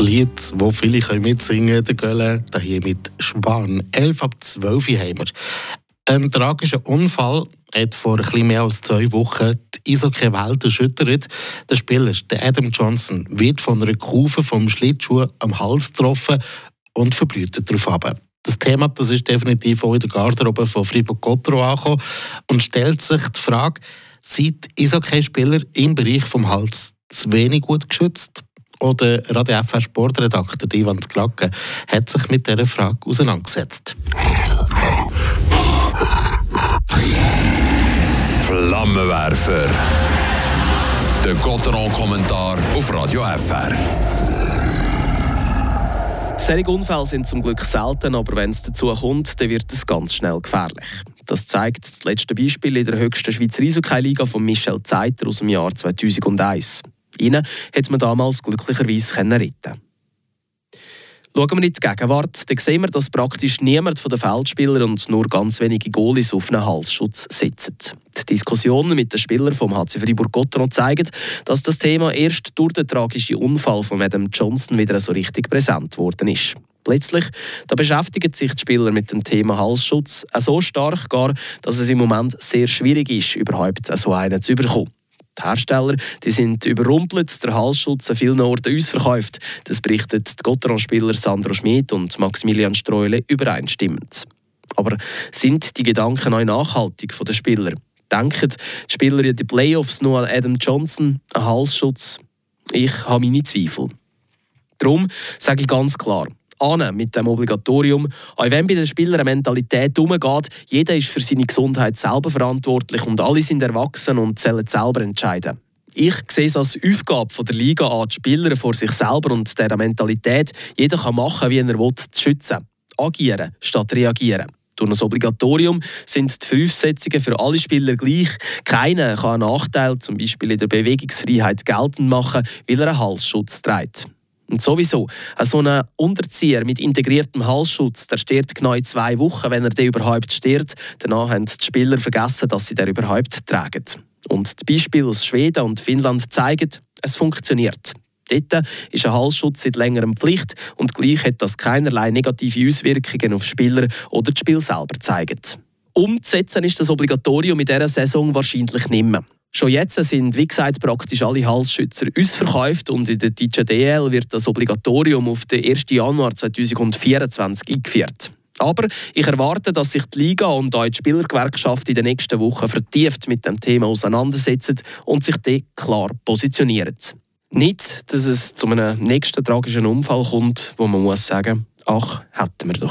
Lied, das viele mitsingen können, Gölle, hier mit Schwan. 11 ab 12 haben wir. Ein tragischer Unfall hat vor bisschen mehr als zwei Wochen die Eishockey-Welt erschüttert. Der Spieler, der Adam Johnson, wird von einer Kufe vom Schlittschuh am Hals getroffen und verblutet darauf Das Thema das ist definitiv auch in der Garderobe von Fribourg-Gottero angekommen und stellt sich die Frage, sind Eishockey-Spieler im Bereich vom Hals zu wenig gut geschützt? Oder Radio FR Sportredakteur Ivan Glacke hat sich mit dieser Frage auseinandergesetzt. Flammenwerfer. Der Gotteron-Kommentar auf Radio FR. Solche Unfälle sind zum Glück selten, aber wenn es dazu kommt, dann wird es ganz schnell gefährlich. Das zeigt das letzte Beispiel in der höchsten Schweizer Eishockey-Liga von Michel Zeiter aus dem Jahr 2001. Ihn hat man damals glücklicherweise retten Schauen wir in die Gegenwart, dann sehen wir, dass praktisch niemand von den Feldspielern und nur ganz wenige Goalies auf einen Halsschutz setzen. Die Diskussionen mit den Spielern vom HC Fribourg-Gotteron zeigen, dass das Thema erst durch den tragischen Unfall von Adam Johnson wieder so richtig präsent worden ist. Plötzlich da beschäftigen sich die Spieler mit dem Thema Halsschutz so stark gar, dass es im Moment sehr schwierig ist, überhaupt so einen zu bekommen. Die Hersteller die sind überrumpelt, der Halsschutz an vielen Orten ausverkauft. Das berichtet die Gotteron-Spieler Sandro Schmid und Maximilian Streule übereinstimmend. Aber sind die Gedanken auch nachhaltig von den Spielern? Denken die Spieler in den Playoffs nur an Adam Johnson, einen Halsschutz? Ich habe meine Zweifel. Darum sage ich ganz klar, an mit dem Obligatorium. Auch wenn bei den Spielern eine Mentalität umgeht, jeder ist für seine Gesundheit selber verantwortlich und alle sind erwachsen und sollen selber entscheiden. Ich sehe es als Aufgabe der Liga an, die Spieler vor sich selber und dieser Mentalität, jeder kann machen, wie er will, zu schützen. Agieren statt reagieren. Durch ein Obligatorium sind die Voraussetzungen für alle Spieler gleich. Keiner kann einen Nachteil, Beispiel in der Bewegungsfreiheit, geltend machen, weil er einen Halsschutz trägt. Und sowieso, so ein Unterzieher mit integriertem Halsschutz, der stirbt genau in zwei Wochen, wenn er den überhaupt stirbt. Danach haben die Spieler vergessen, dass sie den überhaupt tragen. Und die Beispiele aus Schweden und Finnland zeigen, es funktioniert. Dort ist ein Halsschutz seit längerem Pflicht und gleich hat das keinerlei negative Auswirkungen auf Spieler oder das Spiel selber gezeigt. Umzusetzen ist das Obligatorium in dieser Saison wahrscheinlich nicht mehr. Schon jetzt sind, wie gesagt, praktisch alle Halsschützer ausverkauft und in der deutschen DL wird das Obligatorium auf den 1. Januar 2024 eingeführt. Aber ich erwarte, dass sich die Liga und auch die Spielergewerkschaft in den nächsten Wochen vertieft mit dem Thema auseinandersetzen und sich dort klar positionieren. Nicht, dass es zu einem nächsten tragischen Unfall kommt, wo man muss sagen, ach, hätten wir doch.